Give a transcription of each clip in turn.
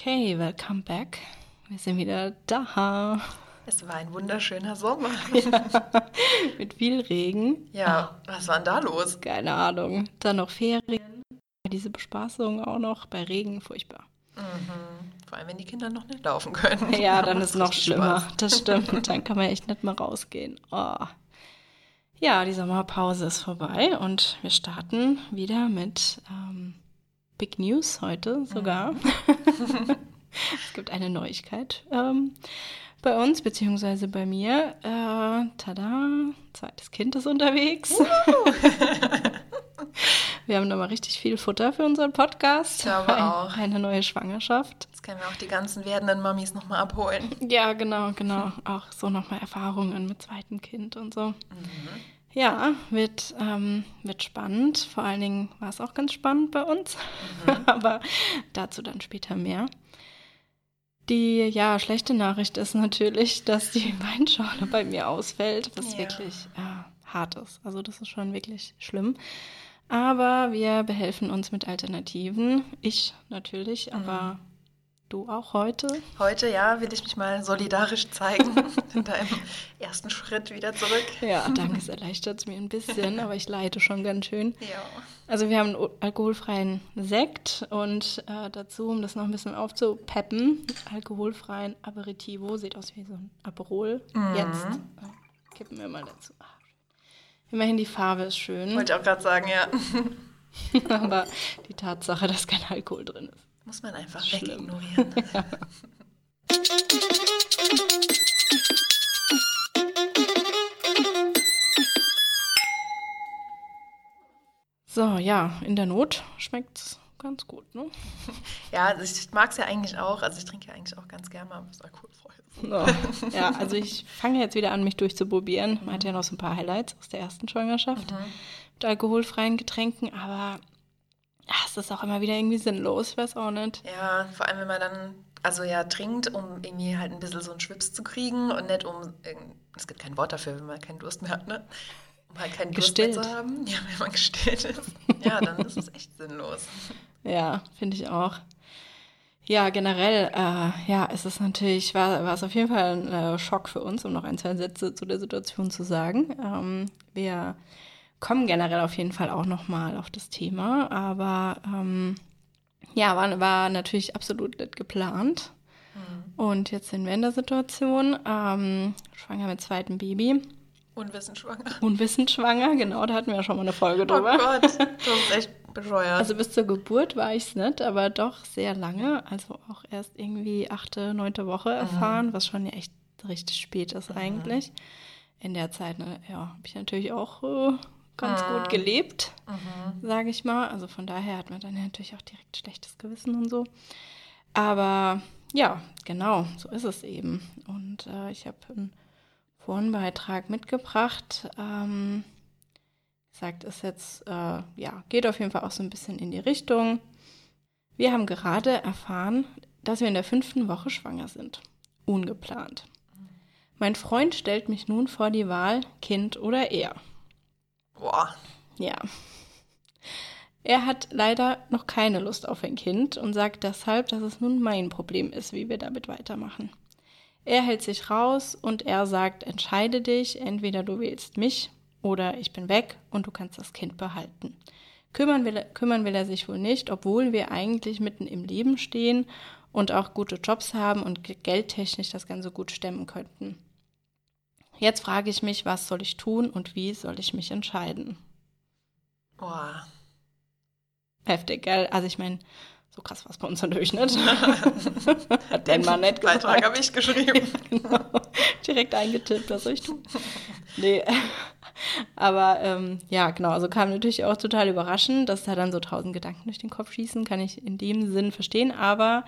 Okay, welcome back. Wir sind wieder da. Es war ein wunderschöner Sommer. Ja, mit viel Regen. Ja, was war denn da los? Keine Ahnung. Dann noch Ferien. Diese Bespaßung auch noch bei Regen, furchtbar. Mhm. Vor allem, wenn die Kinder noch nicht laufen können. Ja, dann ist noch richtig schlimmer. Spaß. Das stimmt. Dann kann man echt nicht mal rausgehen. Oh. Ja, die Sommerpause ist vorbei und wir starten wieder mit ähm, Big News heute sogar. es gibt eine Neuigkeit ähm, bei uns, beziehungsweise bei mir. Äh, tada, zweites Kind ist unterwegs. wir haben nochmal richtig viel Futter für unseren Podcast. Ich glaube Ein- auch. Eine neue Schwangerschaft. Jetzt können wir auch die ganzen werdenden Mamis nochmal abholen. Ja, genau, genau. Auch so nochmal Erfahrungen mit zweitem Kind und so. Ja, wird, ähm, wird spannend. Vor allen Dingen war es auch ganz spannend bei uns. Aber dazu dann später mehr. Die ja, schlechte Nachricht ist natürlich, dass die Weinschale bei mir ausfällt, was Ja. wirklich äh, hart ist. Also das ist schon wirklich schlimm. Aber wir behelfen uns mit Alternativen. Ich natürlich, aber du auch heute. Heute, ja, will ich mich mal solidarisch zeigen. In deinem ersten Schritt wieder zurück. Ja, danke, es erleichtert es mir ein bisschen, aber ich leide schon ganz schön. Ja. Also wir haben einen alkoholfreien Sekt und äh, dazu, um das noch ein bisschen aufzupeppen, alkoholfreien Aperitivo, sieht aus wie so ein Aperol. Jetzt äh, kippen wir mal dazu. Ah. Immerhin die Farbe ist schön, Wollte ich auch gerade sagen, ja. aber die Tatsache, dass kein Alkohol drin ist. Muss man einfach Schlimm. wegignorieren. So, ja, in der Not schmeckt es ganz gut, ne? Ja, also ich mag es ja eigentlich auch. Also ich trinke ja eigentlich auch ganz gerne mal was alkoholfreies. So. Ja, also ich fange jetzt wieder an, mich durchzuprobieren. Man hat ja noch so ein paar Highlights aus der ersten Schwangerschaft mit alkoholfreien Getränken, aber ja, es ist auch immer wieder irgendwie sinnlos, ich weiß auch nicht. Ja, vor allem wenn man dann, also ja, trinkt, um irgendwie halt ein bisschen so einen Schwips zu kriegen und nicht um, es gibt kein Wort dafür, wenn man keinen Durst mehr hat, ne? Um halt keinen Durst Gestillt. mehr zu haben. Ja, wenn man gestillt ist. Ja, dann ist es echt sinnlos. Ja, finde ich auch. Ja, generell, äh, ja, es ist natürlich, war, war es auf jeden Fall ein äh, Schock für uns, um noch ein, zwei Sätze zu der Situation zu sagen. Ähm, wir kommen generell auf jeden Fall auch nochmal auf das Thema, aber ähm, ja, war, war natürlich absolut nicht geplant. Und jetzt sind wir in der Situation, ähm, schwanger mit zweitem Baby, Unwissend schwanger. unwissend schwanger, genau, da hatten wir ja schon mal eine Folge Oh drüber. Gott, das ist echt bescheuert. Also bis zur Geburt war ich es nicht, aber doch sehr lange. Also auch erst irgendwie achte, neunte Woche erfahren, was schon ja echt richtig spät ist eigentlich. In der Zeit, ne, ja, habe ich natürlich auch äh, ganz gut gelebt, sage ich mal. Also von daher hat man dann ja natürlich auch direkt schlechtes Gewissen und so. Aber ja, genau, so ist es eben. Und äh, ich habe einen Forenbeitrag mitgebracht. Ähm, gesagt, ist jetzt, äh, ja, geht auf jeden Fall auch so ein bisschen in die Richtung. Wir haben gerade erfahren, dass wir in der fünften Woche schwanger sind. Ungeplant. Mein Freund stellt mich nun vor die Wahl, Kind oder er. Boah. Ja. Er hat leider noch keine Lust auf ein Kind und sagt deshalb, dass es nun mein Problem ist, wie wir damit weitermachen. Er hält sich raus und er sagt, entscheide dich, entweder du wählst mich oder ich bin weg und du kannst das Kind behalten. Kümmern will, er- kümmern will er sich wohl nicht, obwohl wir eigentlich mitten im Leben stehen und auch gute Jobs haben und ge- geldtechnisch das Ganze gut stemmen könnten. Jetzt frage ich mich, was soll ich tun und wie soll ich mich entscheiden? Boah. Heftig, gell? Also ich meine, so krass war es bei uns natürlich nicht. Hat den Mann nicht Beitrag gesagt. habe ich geschrieben. genau. Direkt eingetippt, was soll ich tun? Nee. Aber ähm, ja, genau, also kam natürlich auch total überraschend, dass da dann so tausend Gedanken durch den Kopf schießen, kann ich in dem Sinn verstehen. Aber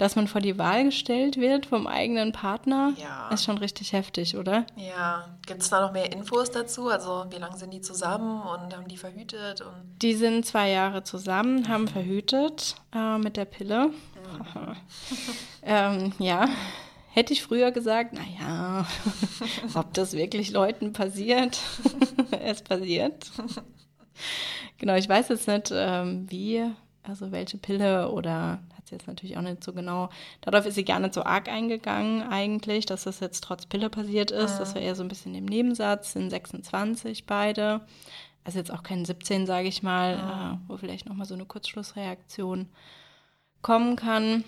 dass man vor die Wahl gestellt wird vom eigenen Partner, Ja. ist schon richtig heftig, oder? Ja, gibt es da noch mehr Infos dazu? Also wie lange sind die zusammen und haben die verhütet? Und Die sind zwei Jahre zusammen, haben verhütet äh, mit der Pille. ähm, ja, hätte ich früher gesagt, naja, ob das wirklich Leuten passiert. es passiert. genau, ich weiß jetzt nicht, ähm, wie, also welche Pille oder sie jetzt natürlich auch nicht so genau. Darauf ist sie gar nicht so arg eingegangen, eigentlich, dass das jetzt trotz Pille passiert ist. Mhm. Das war eher so ein bisschen im Nebensatz, sind 26 beide. Also jetzt auch kein 17, sage ich mal, mhm. äh, wo vielleicht nochmal so eine Kurzschlussreaktion kommen kann.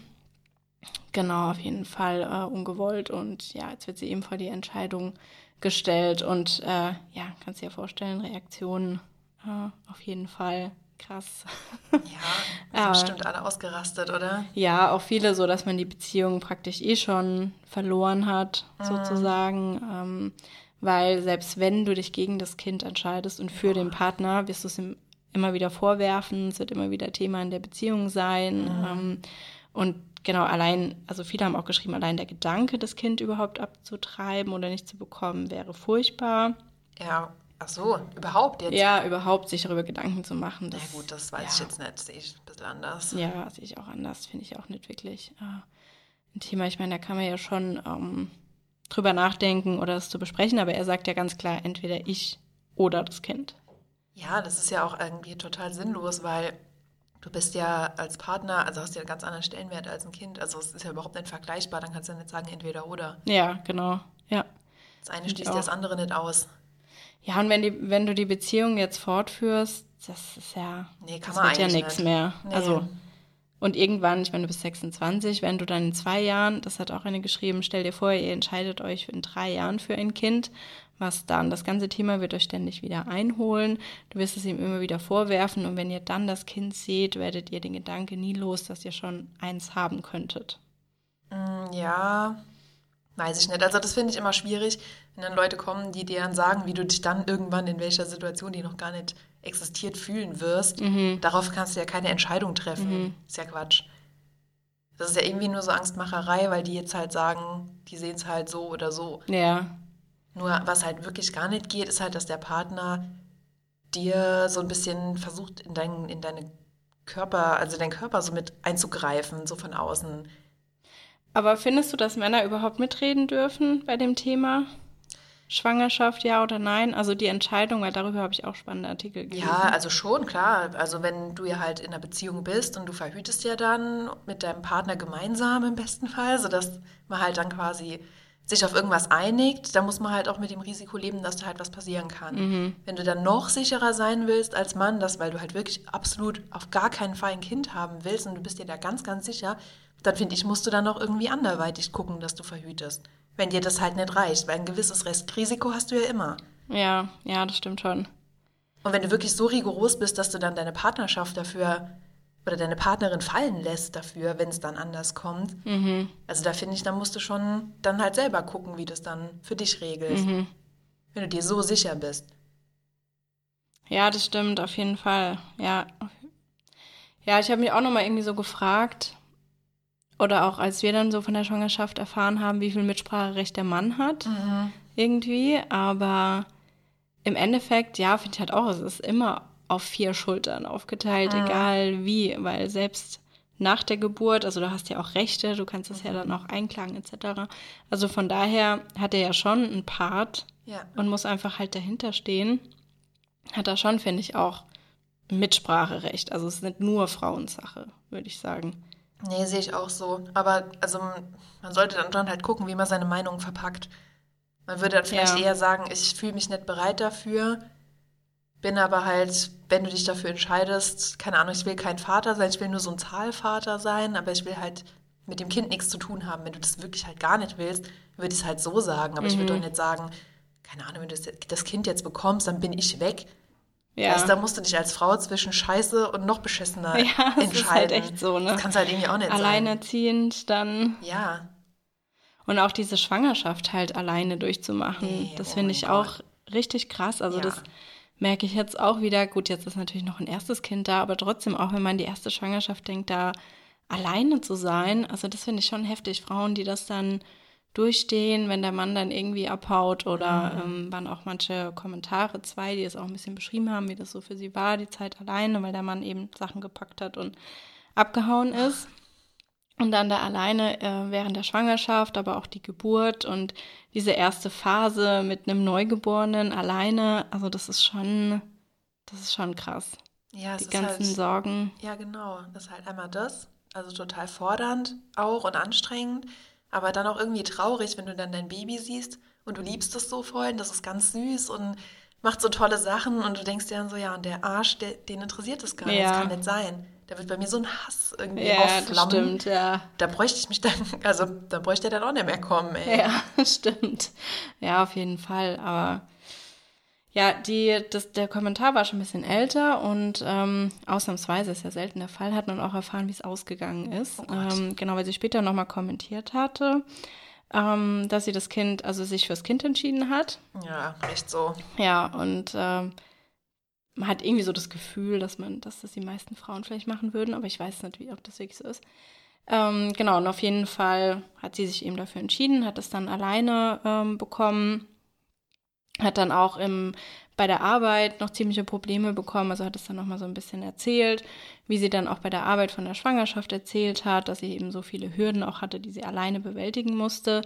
Genau, auf jeden Fall äh, ungewollt. Und ja, jetzt wird sie eben vor die Entscheidung gestellt. Und äh, ja, kannst dir ja vorstellen, Reaktionen äh, auf jeden Fall krass. Ja, sind bestimmt alle ausgerastet, oder? Ja, auch viele so, dass man die Beziehung praktisch eh schon verloren hat, mhm. sozusagen. Ähm, weil selbst wenn du dich gegen das Kind entscheidest und für oh. den Partner, wirst du es ihm immer wieder vorwerfen, es wird immer wieder Thema in der Beziehung sein. Mhm. Ähm, und genau, allein, also viele haben auch geschrieben, allein der Gedanke, das Kind überhaupt abzutreiben oder nicht zu bekommen, wäre furchtbar. Ja, ach so, überhaupt jetzt? Ja, überhaupt sich darüber Gedanken zu machen. Das, ja gut, das weiß ja. ich jetzt nicht, sehe ich ein bisschen anders. Ja, sehe ich auch anders, finde ich auch nicht wirklich äh, ein Thema. Ich meine, da kann man ja schon ähm, drüber nachdenken oder es zu besprechen, aber er sagt ja ganz klar, entweder ich oder das Kind. Ja, das ist ja auch irgendwie total sinnlos, weil du bist ja als Partner, also hast ja einen ganz anderen Stellenwert als ein Kind. Also es ist ja überhaupt nicht vergleichbar. Dann kannst du ja nicht sagen, entweder oder. Ja, genau. Ja. Das eine schließt das andere nicht aus. Ja, und wenn, die, wenn du die Beziehung jetzt fortführst, das ist ja, nee, kann das man wird ja nichts mehr. Nee. Also, und irgendwann, ich meine, du bist 26, wenn du dann in zwei Jahren, das hat auch eine geschrieben, stell dir vor, ihr entscheidet euch in drei Jahren für ein Kind was dann. Das ganze Thema wird euch ständig wieder einholen. Du wirst es ihm immer wieder vorwerfen und wenn ihr dann das Kind seht, werdet ihr den Gedanke nie los, dass ihr schon eins haben könntet. Mm, ja, weiß ich nicht. Also das finde ich immer schwierig, wenn dann Leute kommen, die dir dann sagen, wie du dich dann irgendwann in welcher Situation, die noch gar nicht existiert, fühlen wirst. Mhm. Darauf kannst du ja keine Entscheidung treffen. Mhm. Ist ja Quatsch. Das ist ja irgendwie nur so Angstmacherei, weil die jetzt halt sagen, die sehen es halt so oder so. Ja. Nur was halt wirklich gar nicht geht, ist halt, dass der Partner dir so ein bisschen versucht, in, dein, in deine Körper, also deinen Körper so mit einzugreifen, so von außen. Aber findest du, dass Männer überhaupt mitreden dürfen bei dem Thema? Schwangerschaft, ja oder nein? Also die Entscheidung, weil darüber habe ich auch spannende Artikel gelesen. Ja, also schon, klar. Also wenn du ja halt in einer Beziehung bist und du verhütest ja dann mit deinem Partner gemeinsam im besten Fall, sodass man halt dann quasi sich auf irgendwas einigt, dann muss man halt auch mit dem Risiko leben, dass da halt was passieren kann. Mhm. Wenn du dann noch sicherer sein willst als Mann, dass, weil du halt wirklich absolut auf gar keinen Fall ein Kind haben willst und du bist dir da ganz, ganz sicher, dann finde ich, musst du dann noch irgendwie anderweitig gucken, dass du verhütest. Wenn dir das halt nicht reicht, weil ein gewisses Restrisiko hast du ja immer. Ja, ja, das stimmt schon. Und wenn du wirklich so rigoros bist, dass du dann deine Partnerschaft dafür oder deine Partnerin fallen lässt dafür, wenn es dann anders kommt. Mhm. Also da finde ich, da musst du schon dann halt selber gucken, wie du es dann für dich regelst. Mhm. Wenn du dir so sicher bist. Ja, das stimmt, auf jeden Fall. Ja, ja ich habe mich auch nochmal irgendwie so gefragt, oder auch als wir dann so von der Schwangerschaft erfahren haben, wie viel Mitspracherecht der Mann hat, mhm. irgendwie. Aber im Endeffekt, ja, finde ich halt auch, es ist immer auf vier Schultern aufgeteilt, mhm. egal wie, weil selbst nach der Geburt, also du hast ja auch Rechte, du kannst es mhm. ja dann auch einklagen etc. Also von daher hat er ja schon einen Part ja. und muss einfach halt dahinter stehen. Hat er schon, finde ich, auch Mitspracherecht. Also es ist nicht nur Frauensache, würde ich sagen. Nee, sehe ich auch so. Aber also man sollte dann schon halt gucken, wie man seine Meinung verpackt. Man würde dann vielleicht ja. eher sagen, ich fühle mich nicht bereit dafür, bin aber halt, wenn du dich dafür entscheidest, keine Ahnung, ich will kein Vater sein, ich will nur so ein Zahlvater sein, aber ich will halt mit dem Kind nichts zu tun haben. Wenn du das wirklich halt gar nicht willst, würde ich es halt so sagen. Aber mhm. ich würde doch nicht sagen, keine Ahnung, wenn du das Kind jetzt bekommst, dann bin ich weg. Ja. Also, da musst du dich als Frau zwischen Scheiße und noch beschissener ja, das entscheiden. Ist halt echt so, ne? Das kannst halt irgendwie auch nicht Alleinerziehend sein. dann. Ja. Und auch diese Schwangerschaft halt alleine durchzumachen, nee, das oh finde ich Gott. auch richtig krass. Also ja. das merke ich jetzt auch wieder. Gut, jetzt ist natürlich noch ein erstes Kind da, aber trotzdem, auch wenn man die erste Schwangerschaft denkt, da alleine zu sein, also das finde ich schon heftig. Frauen, die das dann durchstehen, wenn der Mann dann irgendwie abhaut oder mhm. ähm, waren auch manche Kommentare, zwei, die es auch ein bisschen beschrieben haben, wie das so für sie war, die Zeit alleine, weil der Mann eben Sachen gepackt hat und abgehauen ist. Und dann da alleine äh, während der Schwangerschaft, aber auch die Geburt und diese erste Phase mit einem Neugeborenen alleine, also das ist schon, das ist schon krass. Ja, die ganzen halt, Sorgen. Ja, genau. Das ist halt einmal das, Also total fordernd auch und anstrengend, aber dann auch irgendwie traurig, wenn du dann dein Baby siehst und du liebst es so voll, und das ist ganz süß und macht so tolle Sachen und du denkst dir dann so, ja, und der Arsch, der, den interessiert das gar nicht, ja. das kann nicht sein. Da wird bei mir so ein Hass irgendwie ja, aufflammen. Das stimmt, ja. Da bräuchte ich mich dann, also da bräuchte er dann auch nicht mehr kommen, ey. Ja, stimmt. Ja, auf jeden Fall. Aber ja, die, das, der Kommentar war schon ein bisschen älter und ähm, ausnahmsweise ist ja selten der Fall, hat man auch erfahren, wie es ausgegangen ist. Oh ähm, genau, weil sie später nochmal kommentiert hatte, ähm, dass sie das Kind, also sich fürs Kind entschieden hat. Ja, echt so. Ja, und ähm, man hat irgendwie so das Gefühl, dass man, dass das die meisten Frauen vielleicht machen würden, aber ich weiß nicht, wie, ob das wirklich so ist. Ähm, genau, und auf jeden Fall hat sie sich eben dafür entschieden, hat es dann alleine ähm, bekommen hat dann auch im, bei der Arbeit noch ziemliche Probleme bekommen, also hat es dann nochmal so ein bisschen erzählt, wie sie dann auch bei der Arbeit von der Schwangerschaft erzählt hat, dass sie eben so viele Hürden auch hatte, die sie alleine bewältigen musste.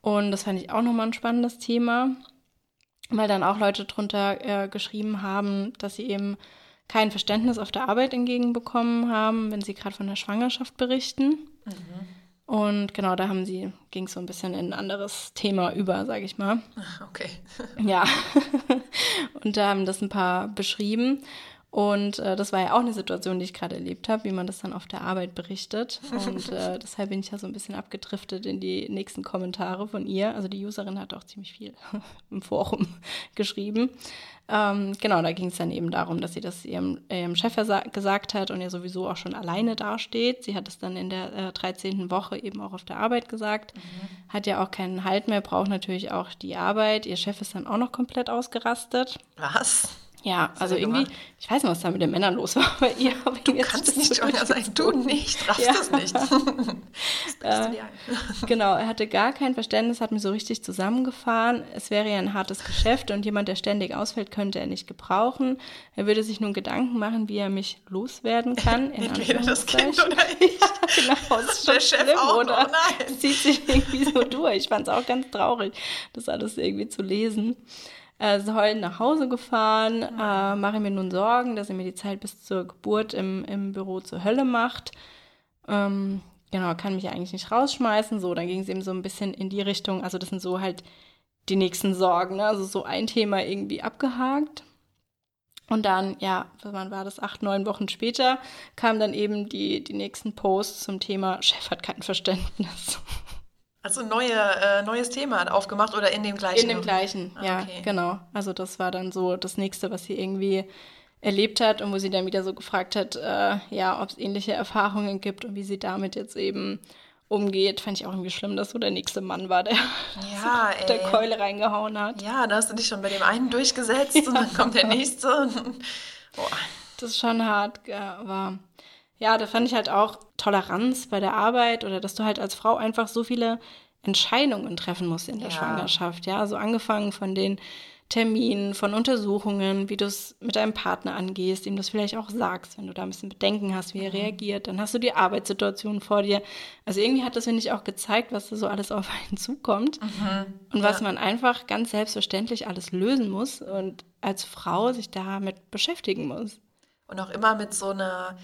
Und das fand ich auch nochmal ein spannendes Thema, weil dann auch Leute drunter äh, geschrieben haben, dass sie eben kein Verständnis auf der Arbeit entgegenbekommen haben, wenn sie gerade von der Schwangerschaft berichten. Mhm. Und genau, da haben sie, ging es so ein bisschen in ein anderes Thema über, sage ich mal. Okay. ja. und da haben das ein paar beschrieben. Und äh, das war ja auch eine Situation, die ich gerade erlebt habe, wie man das dann auf der Arbeit berichtet. Und äh, deshalb bin ich ja so ein bisschen abgedriftet in die nächsten Kommentare von ihr. Also die Userin hat auch ziemlich viel im Forum geschrieben. Ähm, genau, da ging es dann eben darum, dass sie das ihrem, ihrem Chef gesagt hat und er sowieso auch schon alleine dasteht. Sie hat es dann in der äh, 13. Woche eben auch auf der Arbeit gesagt. Mhm. Hat ja auch keinen Halt mehr, braucht natürlich auch die Arbeit. Ihr Chef ist dann auch noch komplett ausgerastet. Was? Ja, also irgendwie, gemacht? ich weiß nicht, was da mit den Männern los war bei ihr. Aber du kannst nicht schwanger sein, du nicht, raffst ja. das nicht. das äh, genau, er hatte gar kein Verständnis, hat mich so richtig zusammengefahren. Es wäre ja ein hartes Geschäft und jemand, der ständig ausfällt, könnte er nicht gebrauchen. Er würde sich nun Gedanken machen, wie er mich loswerden kann. Entweder das Kind oder ich. ja, genau, das ist der Chef schlimm, auch, oder? Oh nein. zieht sich irgendwie so durch. Ich fand es auch ganz traurig, das alles irgendwie zu lesen äh, soll nach Hause gefahren, äh, mache mir nun Sorgen, dass er mir die Zeit bis zur Geburt im, im Büro zur Hölle macht. Ähm, genau, kann mich eigentlich nicht rausschmeißen. So, dann ging es eben so ein bisschen in die Richtung, also das sind so halt die nächsten Sorgen, ne? also so ein Thema irgendwie abgehakt. Und dann, ja, wann war das? Acht, neun Wochen später kamen dann eben die, die nächsten Posts zum Thema Chef hat kein Verständnis. Also neue, äh, neues Thema hat aufgemacht oder in dem gleichen? In dem gleichen, ah, ja, okay. genau. Also das war dann so das nächste, was sie irgendwie erlebt hat und wo sie dann wieder so gefragt hat, äh, ja, ob es ähnliche Erfahrungen gibt und wie sie damit jetzt eben umgeht. Fand ich auch irgendwie schlimm, dass so der nächste Mann war, der ja, der Keule reingehauen hat. Ja, da hast du dich schon bei dem einen durchgesetzt ja. und dann kommt der nächste. Boah. Das ist schon hart, aber ja, da fand ich halt auch Toleranz bei der Arbeit oder dass du halt als Frau einfach so viele Entscheidungen treffen musst in der ja. Schwangerschaft. Ja, also angefangen von den Terminen, von Untersuchungen, wie du es mit deinem Partner angehst, ihm das vielleicht auch sagst, wenn du da ein bisschen Bedenken hast, wie er mhm. reagiert. Dann hast du die Arbeitssituation vor dir. Also irgendwie hat das, finde ich, auch gezeigt, was da so alles auf einen zukommt mhm. und was man einfach ganz selbstverständlich alles lösen muss und als Frau sich damit beschäftigen muss. Und auch immer mit so einer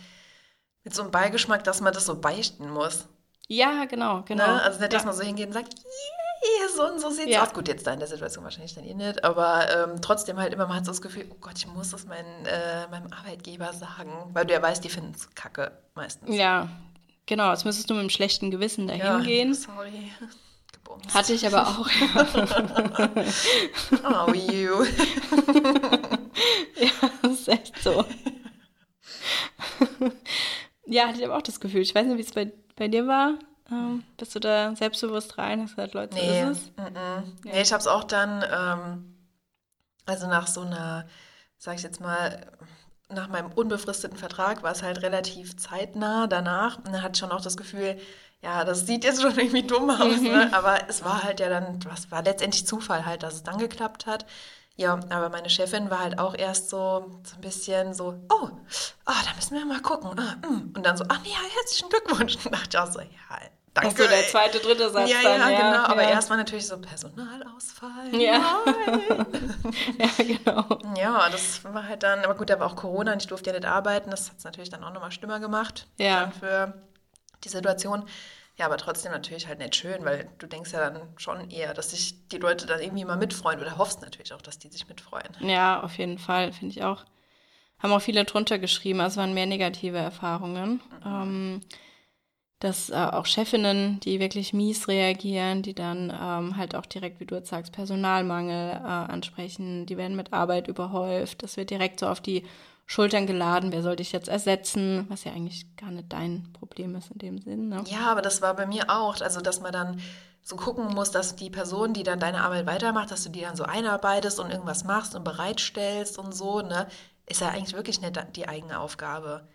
mit so einem Beigeschmack, dass man das so beichten muss. Ja, genau, genau. Ne? Also nicht, dass ja. man so hingeht und sagt, yeah, so und so sieht's ja. aus. Gut, jetzt da in der Situation wahrscheinlich dann eh nicht, aber ähm, trotzdem halt immer, man hat so das Gefühl, oh Gott, ich muss das mein, äh, meinem Arbeitgeber sagen, weil du ja weißt, die finden es kacke meistens. Ja, genau, jetzt müsstest du mit einem schlechten Gewissen dahin ja, gehen. sorry. Gebumst. Hatte ich aber auch. oh, you. ja, das ist echt so. Ja, hatte ich aber auch das Gefühl. Ich weiß nicht, wie es bei, bei dir war. Ähm, bist du da selbstbewusst rein? Hast du halt Leute, nee, so ist es? Mm -mm. Ja. nee, ich habe es auch dann, ähm, also nach so einer, sag ich jetzt mal, nach meinem unbefristeten Vertrag war es halt relativ zeitnah danach. Und dann hatte ich schon auch das Gefühl, ja, das sieht jetzt schon irgendwie dumm aus, mhm. ne? aber es war halt ja dann, was war letztendlich Zufall halt, dass es dann geklappt hat. Ja, aber meine Chefin war halt auch erst so, so ein bisschen so, oh, oh, da müssen wir mal gucken. Ah, mm. Und dann so, ach nee, ja, herzlichen Glückwunsch. Und dachte ich auch so, ja, danke. Also der zweite, dritte Satz ja, dann, ja, ja, genau. Aber ja. erst war natürlich so Personalausfall. Ja. ja, genau. Ja, das war halt dann, aber gut, da war auch Corona und ich durfte ja nicht arbeiten. Das hat es natürlich dann auch nochmal schlimmer gemacht. Ja. Dann für die Situation. Ja, aber trotzdem natürlich halt nicht schön, weil du denkst ja dann schon eher, dass sich die Leute dann irgendwie mal mitfreuen oder hoffst natürlich auch, dass die sich mitfreuen. Ja, auf jeden Fall, finde ich auch. Haben auch viele drunter geschrieben, also es waren mehr negative Erfahrungen. Mhm. Ähm, dass äh, auch Chefinnen, die wirklich mies reagieren, die dann ähm, halt auch direkt, wie du jetzt sagst, Personalmangel äh, ansprechen, die werden mit Arbeit überhäuft, das wird direkt so auf die Schultern geladen, wer soll dich jetzt ersetzen, was ja eigentlich gar nicht dein Problem ist in dem Sinn. Ne? Ja, aber das war bei mir auch, also dass man dann so gucken muss, dass die Person, die dann deine Arbeit weitermacht, dass du die dann so einarbeitest und irgendwas machst und bereitstellst und so, ne, ist ja eigentlich wirklich nicht die eigene Aufgabe.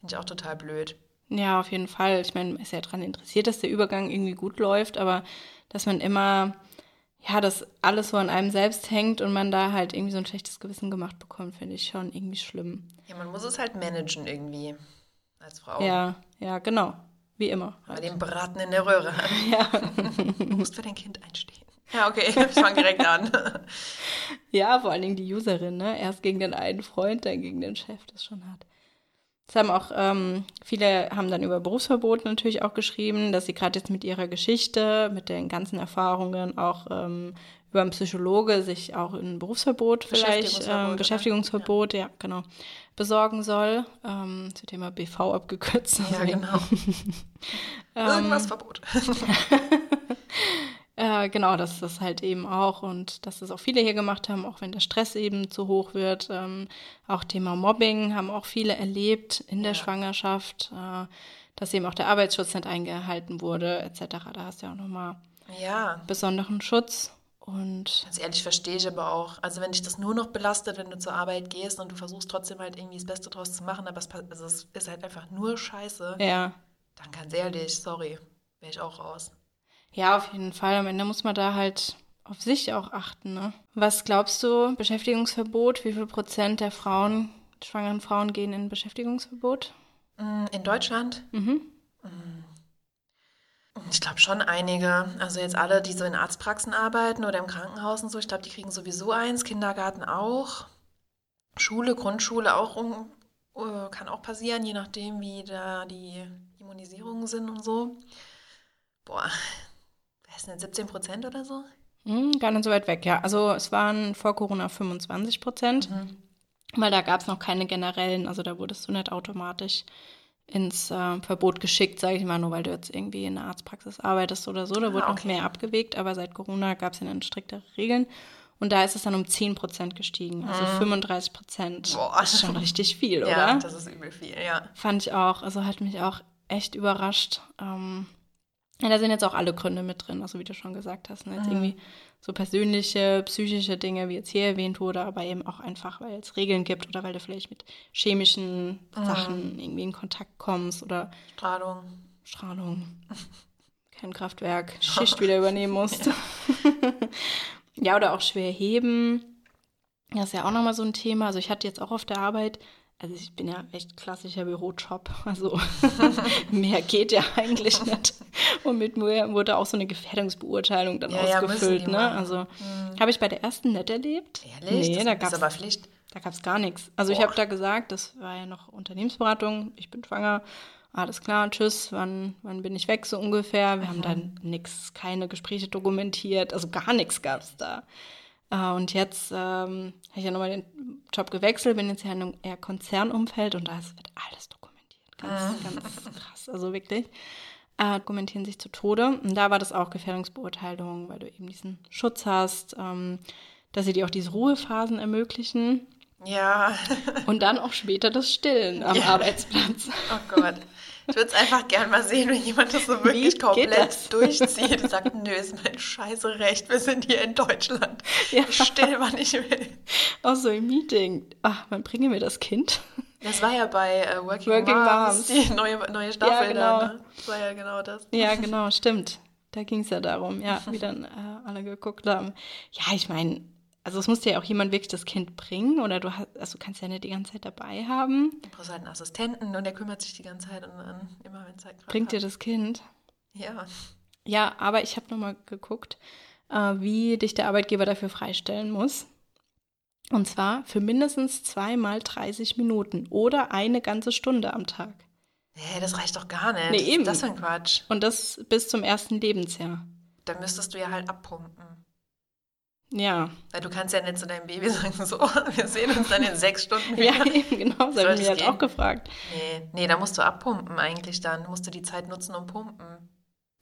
Finde ich auch total blöd. Ja, auf jeden Fall. Ich meine, man ist ja daran interessiert, dass der Übergang irgendwie gut läuft, aber dass man immer ja, dass alles so an einem selbst hängt und man da halt irgendwie so ein schlechtes Gewissen gemacht bekommt, finde ich schon irgendwie schlimm. Ja, man muss es halt managen irgendwie als Frau. Ja, ja, genau. Wie immer. Halt. Bei dem Braten in der Röhre. Ja. du musst für dein Kind einstehen. Ja, okay, ich fange direkt an. ja, vor allen Dingen die Userin, ne? Erst gegen den einen Freund, dann gegen den Chef, das ist schon hart. Es haben auch ähm, viele haben dann über Berufsverbot natürlich auch geschrieben, dass sie gerade jetzt mit ihrer Geschichte, mit den ganzen Erfahrungen auch ähm, über einen Psychologe sich auch ein Berufsverbot vielleicht, Beschäftigungsverbot, ähm, Beschäftigungsverbot ja. ja. genau, besorgen soll. Ähm, wird immer BV abgekürzt. Ja, genau. Irgendwas Verbot. Äh, genau, das halt eben auch und dass das auch viele hier gemacht haben, auch wenn der Stress eben zu hoch wird. Ähm, auch Thema Mobbing haben auch viele erlebt in der ja. Schwangerschaft, äh, dass eben auch der Arbeitsschutz nicht eingehalten wurde, etc. Da hast du ja auch nochmal ja. besonderen Schutz. Und Ganz ehrlich, verstehe ich aber auch. Also wenn dich das nur noch belastet, wenn du zur Arbeit gehst und du versuchst trotzdem halt irgendwie das Beste draus zu machen, aber es, also es ist halt einfach nur Scheiße. Ja. Dann ganz ehrlich, sorry, wäre ich auch raus. Ja, auf jeden Fall. Am Ende muss man da halt auf sich auch achten. Ne? Was glaubst du, Beschäftigungsverbot? Wie viel Prozent der Frauen, schwangeren Frauen gehen in Beschäftigungsverbot? Mm, in Deutschland? Mhm. Mm. Ich glaube schon einige. Also jetzt alle, die so in Arztpraxen arbeiten oder im Krankenhaus und so, ich glaube, die kriegen sowieso eins, Kindergarten auch. Schule, Grundschule auch uh, kann auch passieren, je nachdem, wie da die Immunisierungen sind und so. Boah, was denn, 17 Prozent oder so? Hm, gar nicht so weit weg, ja. Also es waren vor Corona 25 Prozent, mhm. weil da gab es noch keine generellen, also da wurdest du nicht automatisch ins äh, Verbot geschickt, sage ich mal, nur weil du jetzt irgendwie in der Arztpraxis arbeitest oder so. Da ah, wurde okay. noch mehr abgewegt, aber seit Corona gab es ja dann striktere Regeln. Und da ist es dann um 10 Prozent gestiegen, also mhm. 35 Prozent. Das ist schon richtig viel, oder? Ja, das ist übel viel, ja. Fand ich auch. Also hat mich auch echt überrascht. Ähm, ja, da sind jetzt auch alle Gründe mit drin, also wie du schon gesagt hast. Ne? Jetzt mhm. irgendwie so persönliche, psychische Dinge, wie jetzt hier erwähnt wurde, aber eben auch einfach, weil es Regeln gibt oder weil du vielleicht mit chemischen mhm. Sachen irgendwie in Kontakt kommst oder Strahlung. Strahlung. Kernkraftwerk, Schicht wieder übernehmen musst. Ja. ja, oder auch schwer heben. Das ist ja auch nochmal so ein Thema. Also ich hatte jetzt auch auf der Arbeit also ich bin ja echt klassischer Bürojob, also mehr geht ja eigentlich nicht. Und mit mir wurde auch so eine Gefährdungsbeurteilung dann ja, ausgefüllt. Ja, ne? Also mhm. habe ich bei der ersten nicht erlebt. Ehrlich? Nee, das da gab's, aber Pflicht. Da gab es gar nichts. Also Boah. ich habe da gesagt, das war ja noch Unternehmensberatung, ich bin schwanger, alles klar, tschüss, wann, wann bin ich weg so ungefähr. Wir mhm. haben dann nichts, keine Gespräche dokumentiert, also gar nichts gab es da. Äh, und jetzt ähm, habe ich ja nochmal den Job gewechselt, bin jetzt ja in einem eher Konzernumfeld und da wird alles dokumentiert. Ganz, ah. ganz krass, also wirklich. Äh, dokumentieren sich zu Tode. Und da war das auch Gefährdungsbeurteilung, weil du eben diesen Schutz hast, ähm, dass sie dir auch diese Ruhephasen ermöglichen. Ja. und dann auch später das Stillen am ja. Arbeitsplatz. Oh Gott. Ich würde es einfach gern mal sehen, wenn jemand das so wirklich komplett durchzieht und sagt, nö, ist mein scheiße Recht, wir sind hier in Deutschland. Ja. Ich still, wann ich will. Auch so im Meeting. Ach, wann bringe mir das Kind? Das war ja bei uh, Working, Working Moms, Moms, die neue, neue Staffel. Ja, genau. Da, ne? Das war ja genau das. Ja, genau, stimmt. Da ging es ja darum, ja, wie dann äh, alle geguckt haben. Ja, ich meine, also es muss dir ja auch jemand wirklich das Kind bringen oder du hast, also du kannst ja nicht die ganze Zeit dabei haben. Du brauchst halt einen Assistenten und der kümmert sich die ganze Zeit und dann immer, wenn Zeit gerade Bringt hat. dir das Kind? Ja. Ja, aber ich habe nochmal geguckt, äh, wie dich der Arbeitgeber dafür freistellen muss. Und zwar für mindestens zweimal 30 Minuten oder eine ganze Stunde am Tag. Hä, das reicht doch gar nicht. Nee, eben. ist das für ein Quatsch? Und das bis zum ersten Lebensjahr. Dann müsstest du ja halt abpumpen. Ja. Weil du kannst ja nicht zu deinem Baby sagen, so, wir sehen uns dann in sechs Stunden Ja, wieder. eben, genau. Das habe ich mich halt auch gefragt. Nee, nee, da musst du abpumpen eigentlich dann. Musst du die Zeit nutzen und pumpen.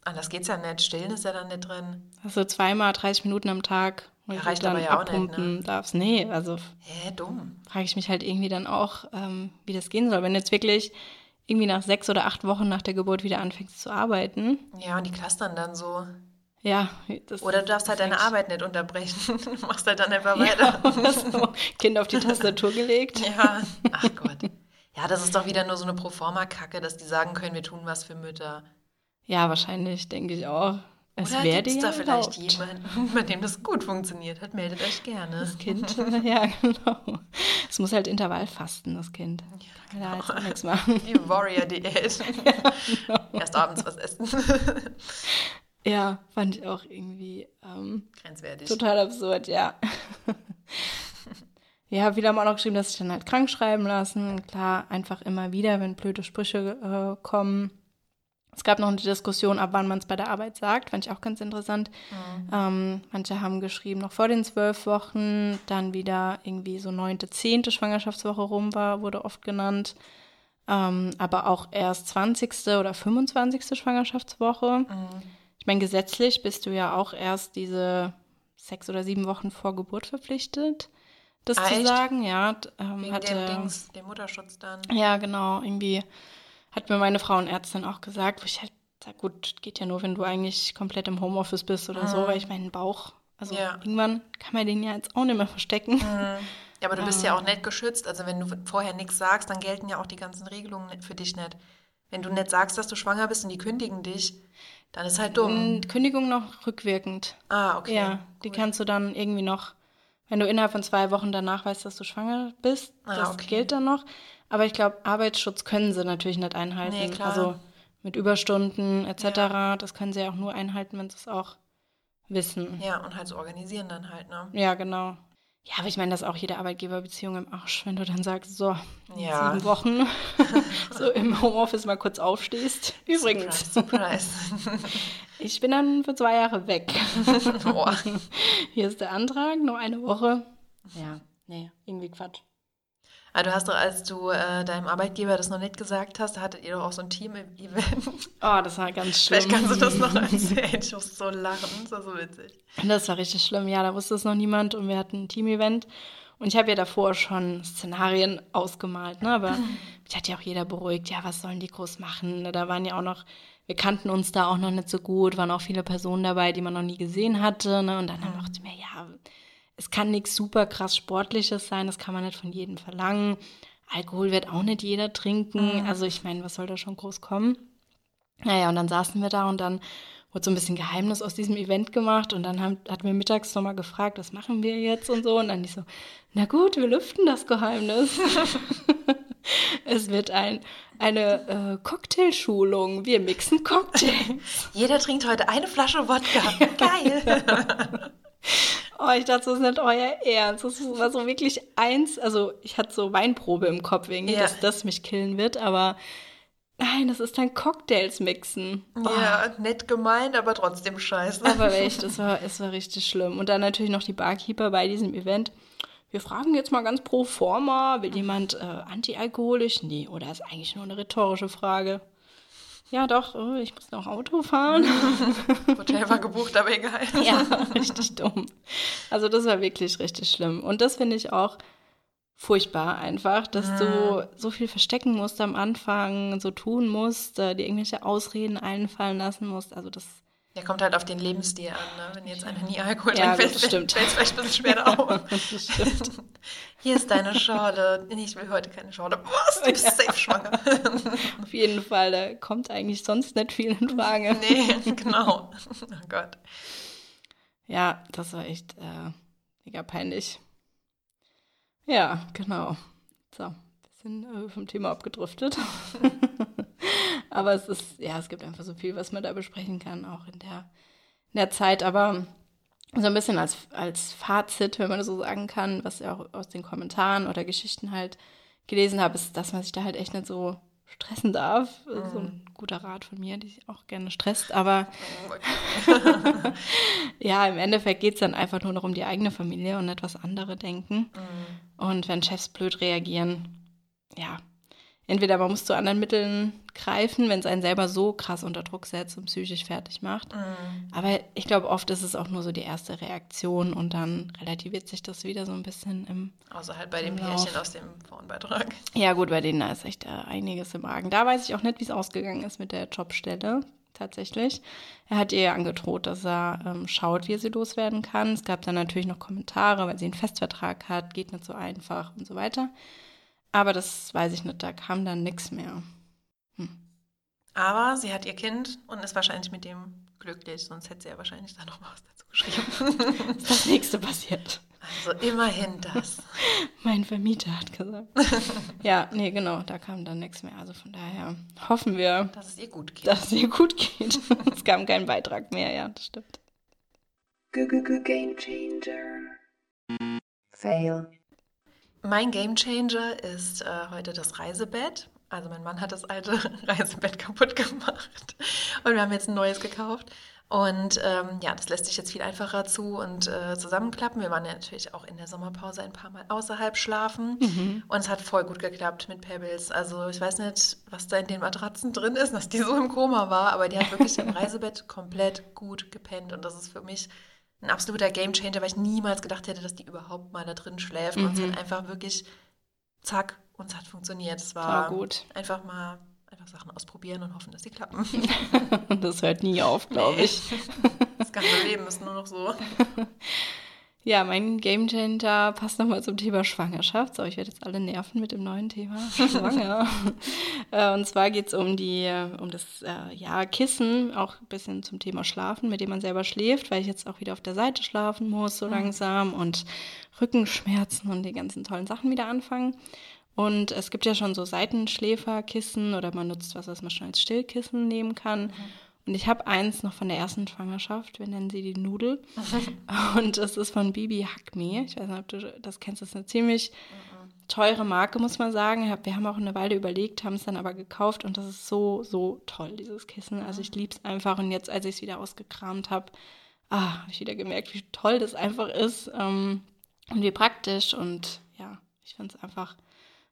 Anders geht's ja nicht. Stillen ist ja dann nicht drin. Also zweimal 30 Minuten am Tag, wo Ja, du reicht dann aber ja auch nicht, ne? darfst. Nee, also Hä, dumm. frage ich mich halt irgendwie dann auch, ähm, wie das gehen soll. Wenn jetzt wirklich irgendwie nach sechs oder acht Wochen nach der Geburt wieder anfängst zu arbeiten, Ja, und die clustern dann so. Ja, Oder du darfst halt deine Arbeit nicht unterbrechen. Du machst halt dann einfach weiter. Ja. Kind auf die Tastatur gelegt. Ja, ach Gott. Ja, das ist doch wieder nur so eine Proforma-Kacke, dass die sagen können, wir tun was für Mütter. Ja, wahrscheinlich, denke ich auch. Es Oder wäre gibt es dir da vielleicht jemanden, bei dem das gut funktioniert hat? Meldet euch gerne. Das Kind, ja, genau. Es muss halt Intervall fasten, das Kind. Kann da jetzt auch nichts machen. Die Warrior-Diät. Erst abends was essen. Ja, fand ich auch irgendwie ähm, Grenzwertig. total absurd, ja. Ja, viele haben auch noch geschrieben, dass sich dann halt krank schreiben lassen. Klar, einfach immer wieder, wenn blöde Sprüche äh, kommen. Es gab noch eine Diskussion, ab wann man es bei der Arbeit sagt, fand ich auch ganz interessant. Ähm, manche haben geschrieben, noch vor den zwölf Wochen, dann wieder irgendwie so neunte, zehnte Schwangerschaftswoche rum war, wurde oft genannt. Ähm, aber auch erst 20. oder 25. Schwangerschaftswoche. Ich meine, gesetzlich bist du ja auch erst diese sechs oder sieben Wochen vor Geburt verpflichtet, das Ah, zu echt? sagen. Ja, ähm, Wegen hatte, dem Dings, dem Mutterschutz dann. ja, genau. Irgendwie hat mir meine Frauenärztin auch gesagt, wo ich halt sag, gut, geht ja nur, wenn du eigentlich komplett im Homeoffice bist oder so, weil ich meinen Bauch, also Ja. irgendwann kann man den ja jetzt auch nicht mehr verstecken. Ja, aber du bist ja auch nicht geschützt. Also wenn du vorher nichts sagst, dann gelten ja auch die ganzen Regelungen für dich nicht. Wenn du nicht sagst, dass du schwanger bist und die kündigen dich, dann ist halt dumm. Kündigung noch rückwirkend. Ah, okay. Ja, die kannst du dann irgendwie noch, wenn du innerhalb von zwei Wochen danach weißt, dass du schwanger bist, Ah, das okay. gilt dann noch. Aber ich glaube, Arbeitsschutz können sie natürlich nicht einhalten. Nee, klar. Also mit Überstunden etc., das können sie ja auch nur einhalten, wenn sie es auch wissen. Ja, und halt so organisieren dann halt, ne? Ja, genau. Ja, aber ich meine, das ist auch jede Arbeitgeberbeziehung im Arsch, wenn du dann sagst, so, Ja. sieben Wochen so im Homeoffice mal kurz aufstehst. Übrigens, Surprise, ich bin dann für zwei Jahre weg. surprise. Boah. Hier ist der Antrag, nur eine Woche. Ja, nee, irgendwie Quatsch. Ah, du hast doch, als du äh, deinem Arbeitgeber das noch nicht gesagt hast, da hattet ihr doch auch so ein Team-Event. Oh, das war ganz schlimm. Vielleicht kannst du das noch erzählen. Ich muss so lachen. Das war so witzig. Das war richtig schlimm. Ja, da wusste es noch niemand und wir hatten ein Team-Event. Und ich habe ja davor schon Szenarien ausgemalt, ne? aber mich hat ja auch jeder beruhigt, ja, was sollen die groß machen? Da waren ja auch noch, wir kannten uns da auch noch nicht so gut, waren auch viele Personen dabei, die man noch nie gesehen hatte. Ne? Und dann dachte ich mir, ja, es kann nichts super krass Sportliches sein, das kann man nicht von jedem verlangen. Alkohol wird auch nicht jeder trinken. Also ich meine, was soll da schon groß kommen? Naja, und dann saßen wir da und dann wurde so ein bisschen Geheimnis aus diesem Event gemacht und dann haben, hat mir mittags nochmal gefragt, was machen wir jetzt und so. Und dann ich so, na gut, wir lüften das Geheimnis. es wird ein, eine äh, Cocktailschulung. Wir mixen Cocktails. Jeder trinkt heute eine Flasche Wodka. Geil. Oh, ich dachte, das ist nicht euer Ernst. Das war so wirklich eins. Also, ich hatte so Weinprobe im Kopf irgendwie, Ja. dass das mich killen wird, aber nein, das ist dann Cocktails mixen. Ja, nett gemeint, aber trotzdem scheiße. Aber echt, es war, es war richtig schlimm. Und dann natürlich noch die Barkeeper bei diesem Event. Wir fragen jetzt mal ganz pro forma, will jemand äh, antialkoholisch? Nee, oder ist eigentlich nur eine rhetorische Frage? Ja, doch, oh, ich muss noch Auto fahren. Hotel war gebucht, aber egal. ja, richtig dumm. Also das war wirklich richtig schlimm. Und das finde ich auch furchtbar einfach, dass du so viel verstecken musst am Anfang, so tun musst, äh, dir irgendwelche Ausreden einfallen lassen musst. Also das Der kommt halt auf den Lebensstil an, ne? Wenn jetzt einer nie Alkohol Ja, trinkt, das fällt stimmt. es vielleicht ein bisschen schwerer auf. Hier ist deine Schorle. Nee, ich will heute keine Schorle. Was? Du bist safe schwanger. Auf jeden Fall, da kommt eigentlich sonst nicht viel in Frage. nee, genau. Oh Gott. Ja, das war echt äh, mega peinlich. Ja, genau. So, bisschen äh, vom Thema abgedriftet. Aber es ist, ja, es gibt einfach so viel, was man da besprechen kann, auch in der, in der Zeit. Aber so ein bisschen als, als Fazit, wenn man das so sagen kann, was ich auch aus den Kommentaren oder Geschichten halt gelesen habe, ist, dass man sich da halt echt nicht so stressen darf. Mhm. So ein guter Rat von mir, die sich auch gerne stresst. Aber ja, im Endeffekt geht es dann einfach nur noch um die eigene Familie und etwas andere denken. Mhm. Und wenn Chefs blöd reagieren, ja, entweder man muss zu anderen Mitteln greifen, wenn es einen selber so krass unter Druck setzt und psychisch fertig macht. Mhm. Aber ich glaube, oft ist es auch nur so die erste Reaktion und dann relativiert sich das wieder so ein bisschen im. Außer halt bei dem Pärchen aus dem Frauenbeitrag. Ja, gut, bei denen da ist echt äh, einiges im Argen. Da weiß ich auch nicht, wie es ausgegangen ist mit der Jobstelle. Tatsächlich. Er hat ihr angedroht, dass er ähm, schaut, wie er sie loswerden kann. Es gab dann natürlich noch Kommentare, weil sie einen Festvertrag hat, geht nicht so einfach und so weiter. Aber das weiß ich nicht, da kam dann nichts mehr. Hm. Aber sie hat ihr Kind und ist wahrscheinlich mit dem glücklich, sonst hätte sie ja wahrscheinlich da noch mal was dazu geschrieben. ist das nächste passiert. Also immerhin das. mein Vermieter hat gesagt. ja, nee, genau, da kam dann nichts mehr. Also von daher hoffen wir, dass es ihr gut geht. Dass es ihr gut geht. es kam kein Beitrag mehr, ja, das stimmt. Game Changer. Fail. Mein Gamechanger ist äh, heute das Reisebett. Also mein Mann hat das alte Reisebett kaputt gemacht und wir haben jetzt ein neues gekauft. Und ähm, ja, das lässt sich jetzt viel einfacher zu und äh, zusammenklappen. Wir waren ja natürlich auch in der Sommerpause ein paar Mal außerhalb schlafen. Mhm. Und es hat voll gut geklappt mit Pebbles. Also ich weiß nicht, was da in den Matratzen drin ist, dass die so im Koma war, aber die hat wirklich im Reisebett komplett gut gepennt. Und das ist für mich ein absoluter Gamechanger, weil ich niemals gedacht hätte, dass die überhaupt mal da drin schläft. Mhm. Und es hat einfach wirklich zack und es hat funktioniert. Es war, war gut. einfach mal einfach Sachen ausprobieren und hoffen, dass sie klappen. das hört nie auf, glaube nee. ich. Das ganze Leben ist nur noch so. Ja, mein Gamechanger passt nochmal zum Thema Schwangerschaft. So, ich werde jetzt alle nerven mit dem neuen Thema Schwanger. Äh, und zwar geht es um die, um das äh, ja, Kissen, auch ein bisschen zum Thema Schlafen, mit dem man selber schläft, weil ich jetzt auch wieder auf der Seite schlafen muss, so mhm. langsam und Rückenschmerzen und die ganzen tollen Sachen wieder anfangen. Und es gibt ja schon so Seitenschläferkissen oder man nutzt was, was man schon als Stillkissen nehmen kann. Mhm. Und ich habe eins noch von der ersten Schwangerschaft. Wir nennen sie die Nudel. Und es ist von Bibi Hack Me. Ich weiß nicht, ob du das kennst. Das ist eine ziemlich teure Marke, muss man sagen. Wir haben auch eine Weile überlegt, haben es dann aber gekauft. Und das ist so, so toll, dieses Kissen. Also ich liebe es einfach. Und jetzt, als ich es wieder ausgekramt habe, ah, habe ich wieder gemerkt, wie toll das einfach ist. Ähm, und wie praktisch. Und ja, ich finde es einfach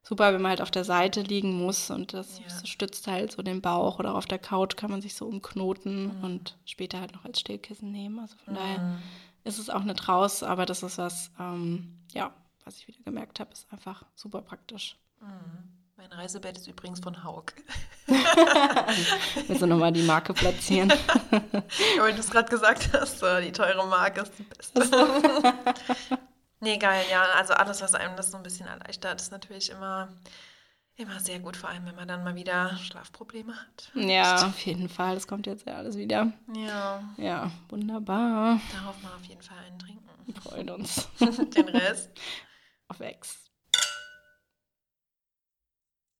super, wenn man halt auf der Seite liegen muss und das ja. stützt halt so den Bauch oder auf der Couch kann man sich so umknoten mhm. und später halt noch als Stillkissen nehmen. Also von mhm. daher ist es auch nicht raus, aber das ist was, ähm, ja, was ich wieder gemerkt habe, ist einfach super praktisch. Mhm. Mein Reisebett ist übrigens von Haug. Willst du nochmal die Marke platzieren? ja, weil du es gerade gesagt hast, die teure Marke ist die beste. Nee, geil, ja. Also alles, was einem das so ein bisschen erleichtert, ist natürlich immer, immer sehr gut, vor allem wenn man dann mal wieder Schlafprobleme hat. Ja, auf jeden Fall. Das kommt jetzt ja alles wieder. Ja. Ja, wunderbar. Darauf mal auf jeden Fall einen trinken. Wir freuen uns. Den Rest. Auf Ex.